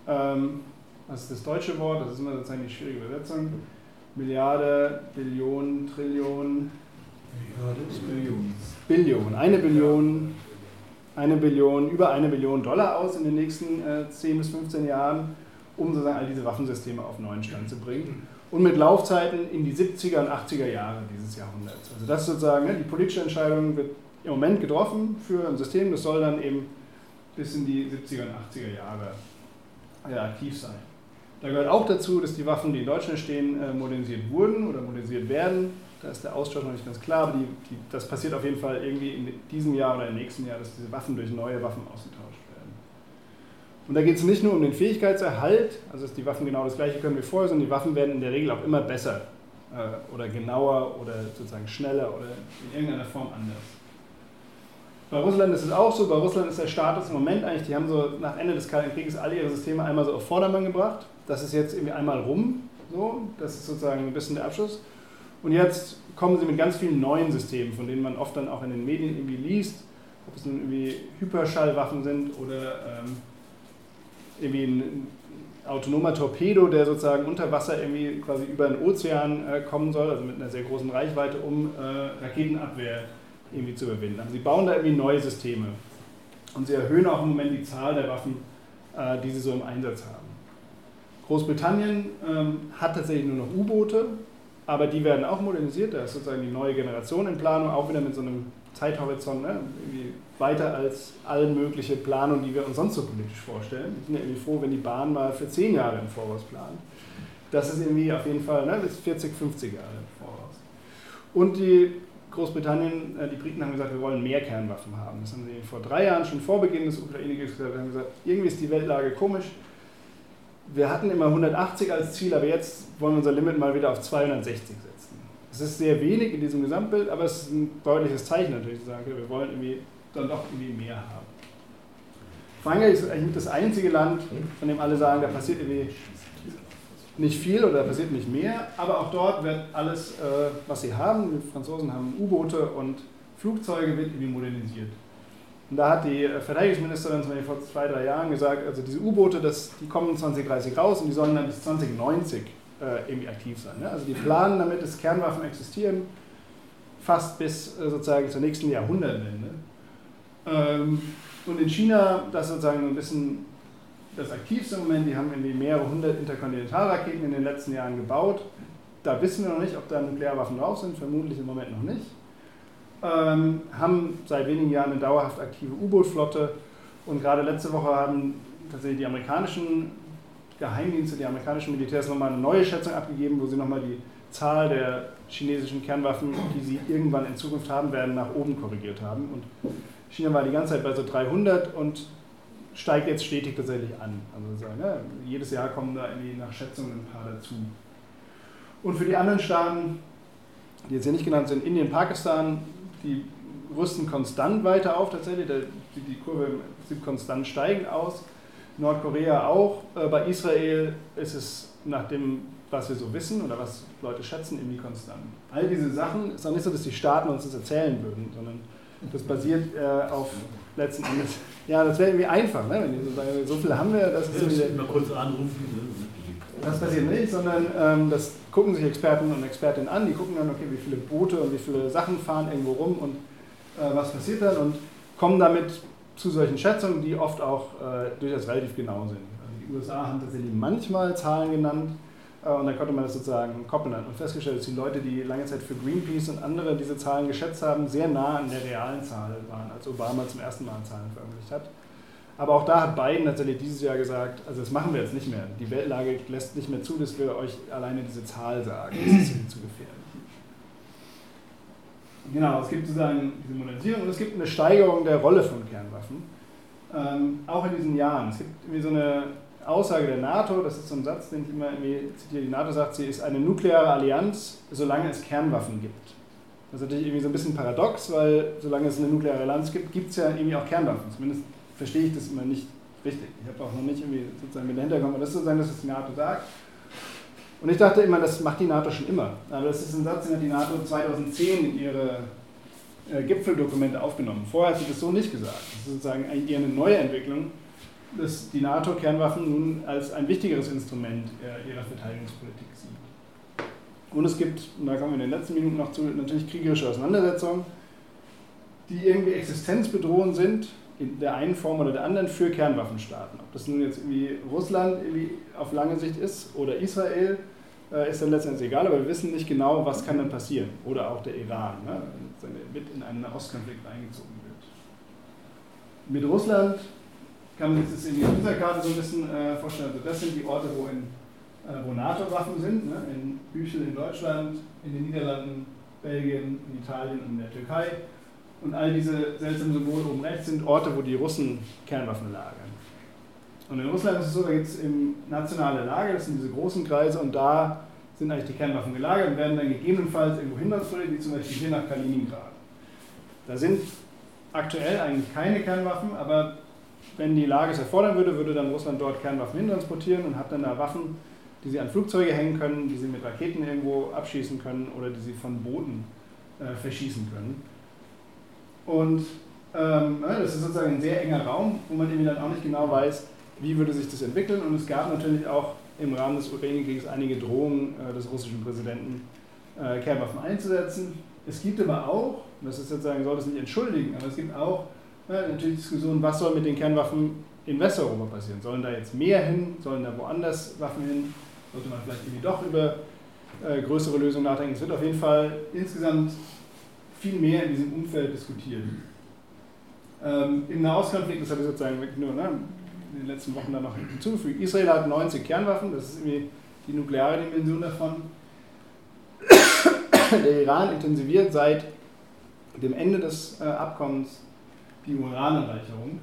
ähm, was ist das deutsche Wort, das ist immer sozusagen die schwierige Übersetzung, Milliarde, Billion, Trillion, ist Millionen. Billion, eine Billion, eine Billion, über eine Billion Dollar aus in den nächsten äh, 10 bis 15 Jahren, um sozusagen all diese Waffensysteme auf neuen Stand zu bringen. Und mit Laufzeiten in die 70er und 80er Jahre dieses Jahrhunderts. Also das ist sozusagen, ne, die politische Entscheidung wird im Moment getroffen für ein System, das soll dann eben bis in die 70er und 80er Jahre ja, aktiv sein. Da gehört auch dazu, dass die Waffen, die in Deutschland stehen, äh, modernisiert wurden oder modernisiert werden. Da ist der Austausch noch nicht ganz klar, aber die, die, das passiert auf jeden Fall irgendwie in diesem Jahr oder im nächsten Jahr, dass diese Waffen durch neue Waffen ausgetauscht werden. Und da geht es nicht nur um den Fähigkeitserhalt, also dass die Waffen genau das gleiche können wie vorher, sondern die Waffen werden in der Regel auch immer besser äh, oder genauer oder sozusagen schneller oder in irgendeiner Form anders. Bei Russland ist es auch so, bei Russland ist der Status im Moment eigentlich, die haben so nach Ende des Kalten Krieges alle ihre Systeme einmal so auf Vordermann gebracht. Das ist jetzt irgendwie einmal rum, so, das ist sozusagen ein bisschen der Abschluss. Und jetzt kommen sie mit ganz vielen neuen Systemen, von denen man oft dann auch in den Medien irgendwie liest, ob es nun irgendwie Hyperschallwaffen sind oder ähm, irgendwie ein autonomer Torpedo, der sozusagen unter Wasser irgendwie quasi über den Ozean äh, kommen soll, also mit einer sehr großen Reichweite, um äh, Raketenabwehr irgendwie zu überwinden. Also sie bauen da irgendwie neue Systeme und sie erhöhen auch im Moment die Zahl der Waffen, äh, die sie so im Einsatz haben. Großbritannien ähm, hat tatsächlich nur noch U-Boote, aber die werden auch modernisiert. Da ist sozusagen die neue Generation in Planung, auch wieder mit so einem Zeithorizont, ne? weiter als alle mögliche Planung, die wir uns sonst so politisch vorstellen. Wir sind ja irgendwie froh, wenn die Bahn mal für zehn Jahre im Voraus plant. Das ist irgendwie auf jeden Fall ne, bis 40, 50 Jahre im Voraus. Und die Großbritannien, äh, die Briten haben gesagt, wir wollen mehr Kernwaffen haben. Das haben sie vor drei Jahren schon vor Beginn des Ukraine-Krieges gesagt, haben gesagt, irgendwie ist die Weltlage komisch. Wir hatten immer 180 als Ziel, aber jetzt wollen wir unser Limit mal wieder auf 260 setzen. Es ist sehr wenig in diesem Gesamtbild, aber es ist ein deutliches Zeichen natürlich, zu sagen, wir wollen irgendwie dann doch irgendwie mehr haben. Frankreich ist eigentlich das einzige Land, von dem alle sagen, da passiert irgendwie nicht viel oder da passiert nicht mehr, aber auch dort wird alles, äh, was sie haben, die Franzosen haben U-Boote und Flugzeuge, wird irgendwie modernisiert. Und da hat die äh, Verteidigungsministerin zum Beispiel vor zwei, drei Jahren gesagt, also diese U-Boote, die kommen 2030 raus und die sollen dann bis 2090 äh, irgendwie aktiv sein. Ne? Also die planen damit, dass Kernwaffen existieren, fast bis äh, sozusagen zur nächsten Jahrhundertwende. Ähm, und in China, das ist sozusagen ein bisschen das aktivste Moment, die haben irgendwie mehrere hundert Interkontinentalraketen in den letzten Jahren gebaut. Da wissen wir noch nicht, ob da Nuklearwaffen drauf sind, vermutlich im Moment noch nicht. Ähm, haben seit wenigen Jahren eine dauerhaft aktive U-Boot-Flotte und gerade letzte Woche haben tatsächlich die amerikanischen Geheimdienste, die amerikanischen Militärs nochmal eine neue Schätzung abgegeben, wo sie nochmal die Zahl der chinesischen Kernwaffen, die sie irgendwann in Zukunft haben werden, nach oben korrigiert haben. Und China war die ganze Zeit bei so 300 und steigt jetzt stetig tatsächlich an. Also sagen, ja, jedes Jahr kommen da irgendwie nach Schätzungen ein paar dazu. Und für die anderen Staaten, die jetzt hier nicht genannt sind, Indien, Pakistan, die rüsten konstant weiter auf tatsächlich. Die Kurve sieht konstant steigend aus. Nordkorea auch. Äh, bei Israel ist es nach dem, was wir so wissen oder was Leute schätzen, irgendwie konstant. All diese Sachen ist auch nicht so, dass die Staaten uns das erzählen würden, sondern das basiert äh, auf letzten Endes. Ja, das wäre irgendwie einfach, ne? wenn die so sagen, so viel haben wir, das ist ja, mal kurz anrufen. Ne? Das passiert nicht, sondern ähm, das gucken sich Experten und Expertinnen an, die gucken dann, okay, wie viele Boote und wie viele Sachen fahren irgendwo rum und äh, was passiert dann und kommen damit zu solchen Schätzungen, die oft auch äh, durchaus relativ genau sind. Also die USA haben tatsächlich manchmal Zahlen genannt äh, und dann konnte man das sozusagen koppeln und festgestellt, dass die Leute, die lange Zeit für Greenpeace und andere diese Zahlen geschätzt haben, sehr nah an der realen Zahl waren, als Obama zum ersten Mal Zahlen veröffentlicht hat. Aber auch da hat Biden tatsächlich dieses Jahr gesagt, also das machen wir jetzt nicht mehr. Die Weltlage lässt nicht mehr zu, dass wir euch alleine diese Zahl sagen. Das ist zu gefährlich. Genau, es gibt sozusagen diese Modernisierung und es gibt eine Steigerung der Rolle von Kernwaffen, ähm, auch in diesen Jahren. Es gibt irgendwie so eine Aussage der NATO, das ist so ein Satz, den ich immer irgendwie zitiere, die NATO sagt, sie ist eine nukleare Allianz, solange es Kernwaffen gibt. Das ist natürlich irgendwie so ein bisschen paradox, weil solange es eine nukleare Allianz gibt, gibt es ja irgendwie auch Kernwaffen. Zumindest verstehe ich das immer nicht richtig. Ich habe auch noch nicht irgendwie sozusagen mit dahinter gekommen, aber das ist sozusagen das, was die NATO sagt. Und ich dachte immer, das macht die NATO schon immer. Aber das ist ein Satz, den hat die NATO 2010 in ihre äh, Gipfeldokumente aufgenommen. Vorher hat sie das so nicht gesagt. Das ist sozusagen eher eine neue Entwicklung, dass die NATO Kernwaffen nun als ein wichtigeres Instrument äh, ihrer Verteidigungspolitik sieht. Und es gibt, und da kommen wir in den letzten Minuten noch zu, natürlich kriegerische Auseinandersetzungen, die irgendwie existenzbedrohend sind, in der einen Form oder der anderen, für Kernwaffenstaaten. Ob das nun jetzt irgendwie Russland irgendwie auf lange Sicht ist oder Israel ist dann letztendlich egal, aber wir wissen nicht genau, was kann dann passieren. Oder auch der Iran, ne, mit in einen Ostkonflikt eingezogen wird. Mit Russland kann man sich das in dieser Karte so ein bisschen äh, vorstellen. Also das sind die Orte, wo, äh, wo NATO-Waffen sind, ne, in Büchel in Deutschland, in den Niederlanden, Belgien, in Italien und in der Türkei. Und all diese seltsamen Symbole oben rechts sind Orte, wo die Russen Kernwaffen lagern. Und in Russland ist es so, da gibt es nationale Lager, das sind diese großen Kreise, und da sind eigentlich die Kernwaffen gelagert und werden dann gegebenenfalls irgendwo hintransportiert, wie zum Beispiel hier nach Kaliningrad. Da sind aktuell eigentlich keine Kernwaffen, aber wenn die Lage es erfordern würde, würde dann Russland dort Kernwaffen hintransportieren und hat dann da Waffen, die sie an Flugzeuge hängen können, die sie mit Raketen irgendwo abschießen können oder die sie von Booten äh, verschießen können. Und ähm, das ist sozusagen ein sehr enger Raum, wo man eben dann auch nicht genau weiß, wie würde sich das entwickeln. Und es gab natürlich auch im Rahmen des Ukraine-Krieges einige Drohungen äh, des russischen Präsidenten, äh, Kernwaffen einzusetzen. Es gibt aber auch, das ist sozusagen, soll das nicht entschuldigen, aber es gibt auch äh, natürlich Diskussionen, was soll mit den Kernwaffen in Westeuropa passieren? Sollen da jetzt mehr hin? Sollen da woanders Waffen hin? Sollte man vielleicht irgendwie doch über äh, größere Lösungen nachdenken? Es wird auf jeden Fall insgesamt viel mehr in diesem Umfeld diskutiert. Ähm, Im Nahostkonflikt, das habe ich sozusagen nur ne, in den letzten Wochen dann noch hinzugefügt. Israel hat 90 Kernwaffen, das ist irgendwie die nukleare Dimension davon. Der Iran intensiviert seit dem Ende des äh, Abkommens die Uranerreicherung.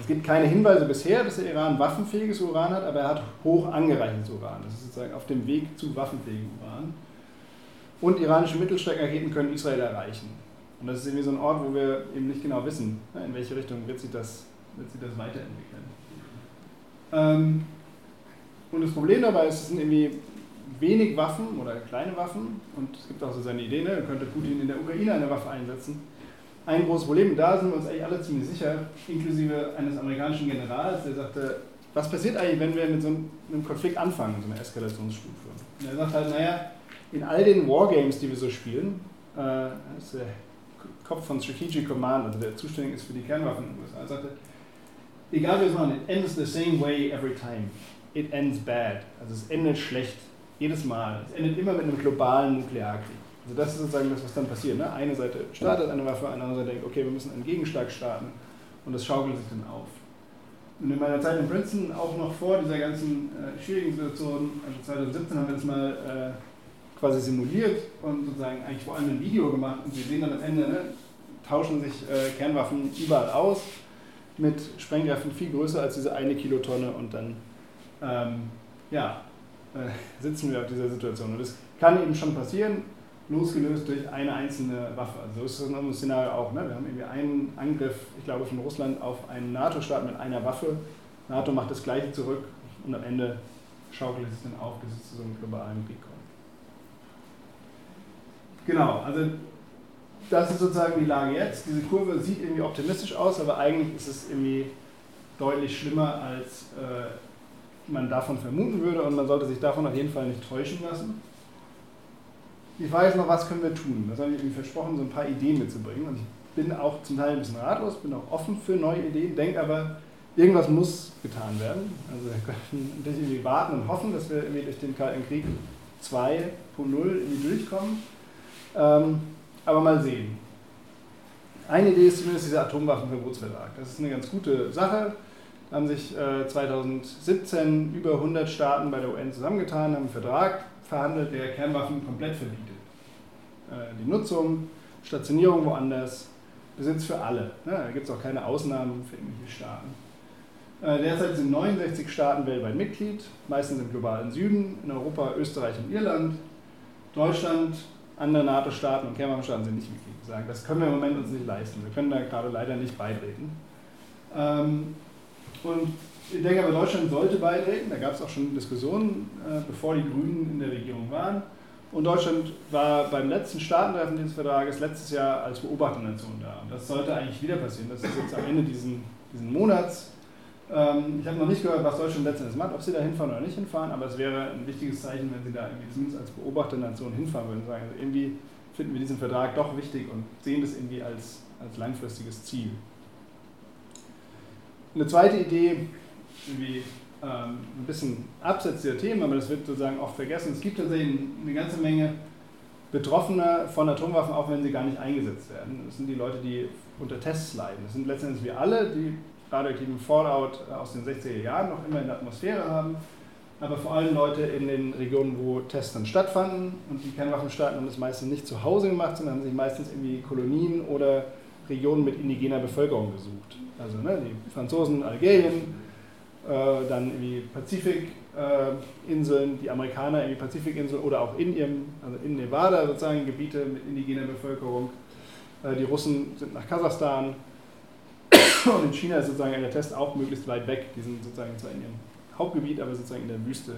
Es gibt keine Hinweise bisher, dass der Iran waffenfähiges Uran hat, aber er hat hoch angereichertes Uran. Das ist sozusagen auf dem Weg zu waffenfähigem Uran. Und iranische Mittelstreckenraketen können Israel erreichen. Und das ist irgendwie so ein Ort, wo wir eben nicht genau wissen, ne, in welche Richtung wird sich das, wird sich das weiterentwickeln. Ähm, und das Problem dabei ist, es sind irgendwie wenig Waffen oder kleine Waffen und es gibt auch so seine Idee, ne, könnte Putin in der Ukraine eine Waffe einsetzen. Ein großes Problem, da sind wir uns eigentlich alle ziemlich sicher, inklusive eines amerikanischen Generals, der sagte, was passiert eigentlich, wenn wir mit so einem Konflikt anfangen, so einer Eskalationsstufe? Und er sagt halt, naja, in all den Wargames, die wir so spielen, äh, das ist der Kopf von Strategic Command, also der zuständig ist für die Kernwaffen in den USA, sagte, egal wie wir es machen, it ends the same way every time. It ends bad. Also es endet schlecht. Jedes Mal. Es endet immer mit einem globalen Nuklearkrieg. Also das ist sozusagen das, was dann passiert. Ne? Eine Seite startet eine Waffe, eine andere Seite denkt, okay, wir müssen einen Gegenschlag starten und das schaukelt sich dann auf. Und in meiner Zeit in Princeton, auch noch vor dieser ganzen äh, schwierigen Situation, also 2017 haben wir das mal äh, quasi simuliert und sozusagen eigentlich vor allem ein Video gemacht und wir sehen dann am Ende, ne, tauschen sich äh, Kernwaffen überall aus mit Sprengkräften viel größer als diese eine Kilotonne und dann ähm, ja, äh, sitzen wir auf dieser Situation. Und das kann eben schon passieren, losgelöst durch eine einzelne Waffe. Also so ist das in unserem Szenario auch. Ne? Wir haben irgendwie einen Angriff, ich glaube von Russland, auf einen NATO-Staat mit einer Waffe. NATO macht das gleiche zurück und am Ende schaukelt es dann auf, bis es zu so einem globalen Krieg kommt. Genau, also das ist sozusagen die Lage jetzt. Diese Kurve sieht irgendwie optimistisch aus, aber eigentlich ist es irgendwie deutlich schlimmer, als äh, man davon vermuten würde und man sollte sich davon auf jeden Fall nicht täuschen lassen. Die Frage ist noch, was können wir tun? Das habe ich irgendwie versprochen, so ein paar Ideen mitzubringen. Und ich bin auch zum Teil ein bisschen ratlos, bin auch offen für neue Ideen, denke aber, irgendwas muss getan werden. Also wir können nicht irgendwie warten und hoffen, dass wir irgendwie durch den Kalten Krieg 2.0 irgendwie durchkommen. Ähm, aber mal sehen. Eine Idee ist zumindest dieser Atomwaffenverbotsvertrag. Das ist eine ganz gute Sache. Da haben sich äh, 2017 über 100 Staaten bei der UN zusammengetan, haben einen Vertrag verhandelt, der Kernwaffen komplett verbietet. Äh, die Nutzung, Stationierung woanders, Besitz für alle. Ne? Da gibt es auch keine Ausnahmen für irgendwelche Staaten. Äh, derzeit sind 69 Staaten weltweit Mitglied, meistens im globalen Süden, in Europa, Österreich und Irland. Deutschland andere NATO-Staaten und Kernwaffenstaaten sind nicht Mitglied. Sagen, das können wir im Moment uns nicht leisten. Wir können da gerade leider nicht beitreten. Ähm, und ich denke aber, Deutschland sollte beitreten. Da gab es auch schon Diskussionen, äh, bevor die Grünen in der Regierung waren. Und Deutschland war beim letzten Staatentreffen dieses Vertrages letztes Jahr als Beobachternation da. Und das sollte eigentlich wieder passieren. Das ist jetzt am Ende diesen, diesen Monats ähm, ich habe noch nicht gehört, was Deutschland letztendlich macht, ob sie da hinfahren oder nicht hinfahren, aber es wäre ein wichtiges Zeichen, wenn sie da irgendwie zumindest als Beobachternation hinfahren würden und sagen, also irgendwie finden wir diesen Vertrag doch wichtig und sehen das irgendwie als, als langfristiges Ziel. Eine zweite Idee, irgendwie ähm, ein bisschen abseits der Themen, aber das wird sozusagen oft vergessen. Es gibt tatsächlich eine ganze Menge Betroffener von Atomwaffen, auch wenn sie gar nicht eingesetzt werden. Das sind die Leute, die unter Tests leiden. Das sind letztendlich wir alle, die radioaktiven Fallout äh, aus den 60er Jahren noch immer in der Atmosphäre haben, aber vor allem Leute in den Regionen, wo Tests dann stattfanden und die Kernwaffenstaaten haben das meistens nicht zu Hause gemacht, sondern haben sich meistens irgendwie Kolonien oder Regionen mit indigener Bevölkerung gesucht. Also ne, die Franzosen, Algerien, äh, dann irgendwie Pazifikinseln, äh, die Amerikaner irgendwie Pazifikinseln oder auch in ihrem, also in Nevada sozusagen Gebiete mit indigener Bevölkerung. Äh, die Russen sind nach Kasachstan, und in China ist sozusagen der Test auch möglichst weit weg. Die sind sozusagen zwar in ihrem Hauptgebiet, aber sozusagen in der Wüste.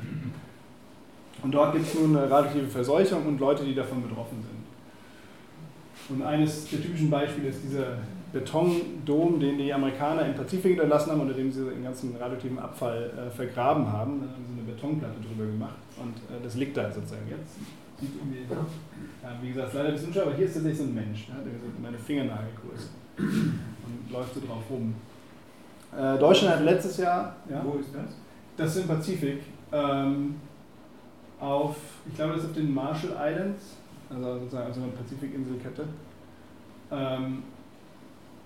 Und dort gibt es nun eine radioaktive Verseuchung und Leute, die davon betroffen sind. Und eines der typischen Beispiele ist dieser Betondom, den die Amerikaner im Pazifik hinterlassen haben, unter dem sie den ganzen radioaktiven Abfall äh, vergraben haben. Da haben sie eine Betonplatte drüber gemacht und äh, das liegt da sozusagen jetzt. Sieht irgendwie, ja, wie gesagt, leider ein bisschen unscharf, aber hier ist tatsächlich so ein Mensch, ne? der ist meine Fingernagelgröße läuft so drauf rum. Äh, Deutschland hat letztes Jahr. Ja, Wo ist das? Das ist im Pazifik. Ähm, auf, ich glaube, das ist auf den Marshall Islands, also sozusagen also eine Pazifikinselkette. Ähm,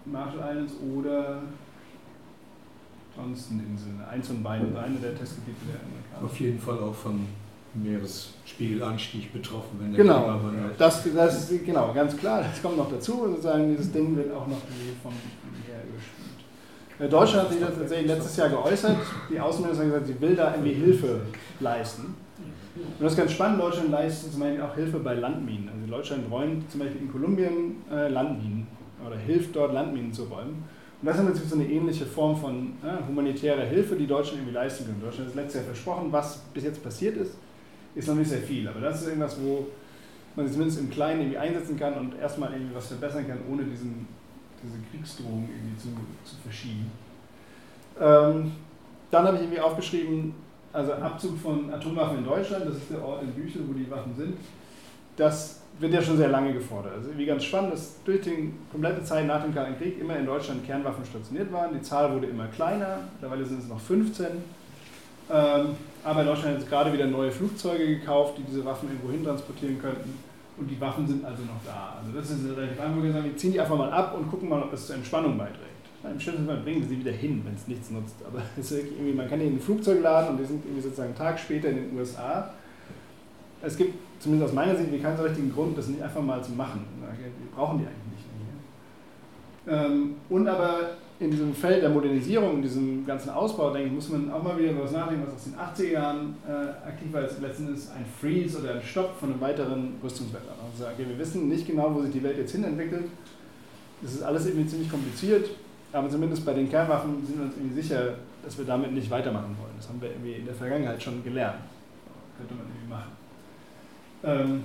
Marshall Islands oder Johnston-Inseln, eins von beiden, also eine der Testgebiete der Amerikaner. Auf jeden Fall auch vom Meeresspiegelanstieg betroffen, wenn der genau, das, das ist genau, ganz klar, das kommt noch dazu, sozusagen dieses Ding wird auch noch vom Meer überspült. Äh, Deutschland hat sich tatsächlich letztes Jahr geäußert, die Außenministerin hat gesagt, sie will da irgendwie Hilfe leisten. Und das ist ganz spannend, Deutschland leistet zum Beispiel auch Hilfe bei Landminen. Also Deutschland räumt zum Beispiel in Kolumbien äh, Landminen oder hilft dort Landminen zu räumen. Und das ist natürlich so eine ähnliche Form von äh, humanitärer Hilfe, die Deutschland irgendwie leisten kann. Deutschland hat letztes Jahr versprochen, was bis jetzt passiert ist ist noch nicht sehr viel. Aber das ist irgendwas, wo man sich zumindest im Kleinen irgendwie einsetzen kann und erstmal irgendwie was verbessern kann, ohne diesen, diese Kriegsdrohung irgendwie zu, zu verschieben. Ähm, dann habe ich irgendwie aufgeschrieben, also Abzug von Atomwaffen in Deutschland, das ist der Ort in Büchel, wo die Waffen sind. Das wird ja schon sehr lange gefordert. Also wie ganz spannend, dass durch die komplette Zeit nach dem Kalten Krieg immer in Deutschland Kernwaffen stationiert waren. Die Zahl wurde immer kleiner, mittlerweile sind es noch 15. Ähm, aber Deutschland hat jetzt gerade wieder neue Flugzeuge gekauft, die diese Waffen irgendwo hin transportieren könnten. Und die Waffen sind also noch da. Also das ist relativ einfach gesagt, wir ziehen die einfach mal ab und gucken mal, ob das zur Entspannung beiträgt. Im schlimmsten Fall bringen sie wieder hin, wenn es nichts nutzt. Aber man kann die in ein Flugzeug laden und die sind irgendwie sozusagen einen Tag später in den USA. Es gibt zumindest aus meiner Sicht, keinen so richtigen Grund, das nicht einfach mal zu machen. Wir brauchen die eigentlich nicht mehr. Ähm, und aber in diesem Feld der Modernisierung, in diesem ganzen Ausbau, denke ich, muss man auch mal wieder über was nachdenken, was aus den 80er Jahren äh, aktiv war, letztendlich ein Freeze oder ein Stopp von einem weiteren Rüstungswettbewerb. Also okay, wir wissen nicht genau, wo sich die Welt jetzt hin entwickelt. Das ist alles irgendwie ziemlich kompliziert, aber zumindest bei den Kernwaffen sind wir uns irgendwie sicher, dass wir damit nicht weitermachen wollen. Das haben wir irgendwie in der Vergangenheit schon gelernt. könnte man irgendwie machen. Ähm,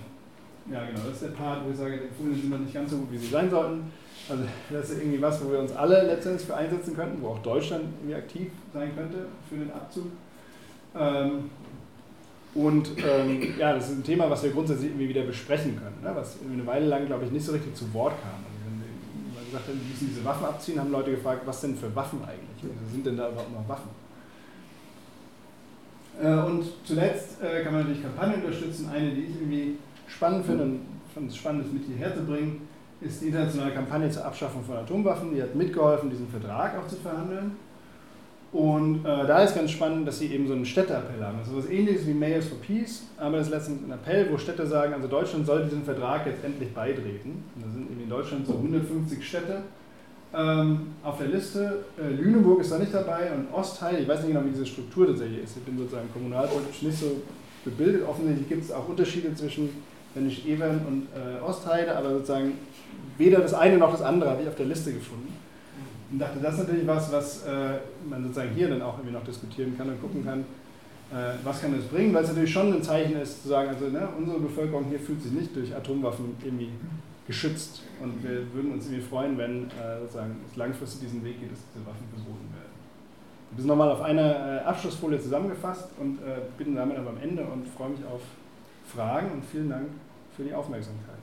ja, genau, das ist der Part, wo ich sage, die Folien sind noch nicht ganz so gut, wie sie sein sollten. Also das ist irgendwie was, wo wir uns alle letztendlich für einsetzen könnten, wo auch Deutschland irgendwie aktiv sein könnte für den Abzug. Ähm, und ähm, ja, das ist ein Thema, was wir grundsätzlich irgendwie wieder besprechen können, ne? was eine Weile lang, glaube ich, nicht so richtig zu Wort kam. Also wenn wir gesagt haben, wir müssen diese Waffen abziehen, haben Leute gefragt, was denn für Waffen eigentlich? Wieso sind denn da überhaupt noch Waffen? Äh, und zuletzt äh, kann man natürlich Kampagnen unterstützen. Eine, die ich irgendwie spannend finde und fand es spannend, das mit hierher zu bringen, ist die internationale Kampagne zur Abschaffung von Atomwaffen. Die hat mitgeholfen, diesen Vertrag auch zu verhandeln. Und äh, da ist ganz spannend, dass sie eben so einen Städteappell haben. Das ist was ähnliches wie Mayors for Peace, aber das ist letztendlich ein Appell, wo Städte sagen, also Deutschland soll diesem Vertrag jetzt endlich beitreten. Und da sind eben in Deutschland so 150 Städte ähm, auf der Liste. Äh, Lüneburg ist da nicht dabei und Ostheil, ich weiß nicht genau, wie diese Struktur tatsächlich ist. Ich bin sozusagen kommunalpolitisch nicht so gebildet. Offensichtlich gibt es auch Unterschiede zwischen wenn nicht Evern und äh, Ostheide, aber sozusagen weder das eine noch das andere habe ich auf der Liste gefunden. Und dachte, das ist natürlich was, was äh, man sozusagen hier dann auch irgendwie noch diskutieren kann und gucken kann, äh, was kann das bringen, weil es natürlich schon ein Zeichen ist, zu sagen, also ne, unsere Bevölkerung hier fühlt sich nicht durch Atomwaffen irgendwie geschützt und wir würden uns irgendwie freuen, wenn äh, sozusagen es langfristig diesen Weg geht, dass diese Waffen verboten werden. Wir sind nochmal auf einer äh, Abschlussfolie zusammengefasst und äh, bin damit aber am Ende und freue mich auf Fragen und vielen Dank für die Aufmerksamkeit.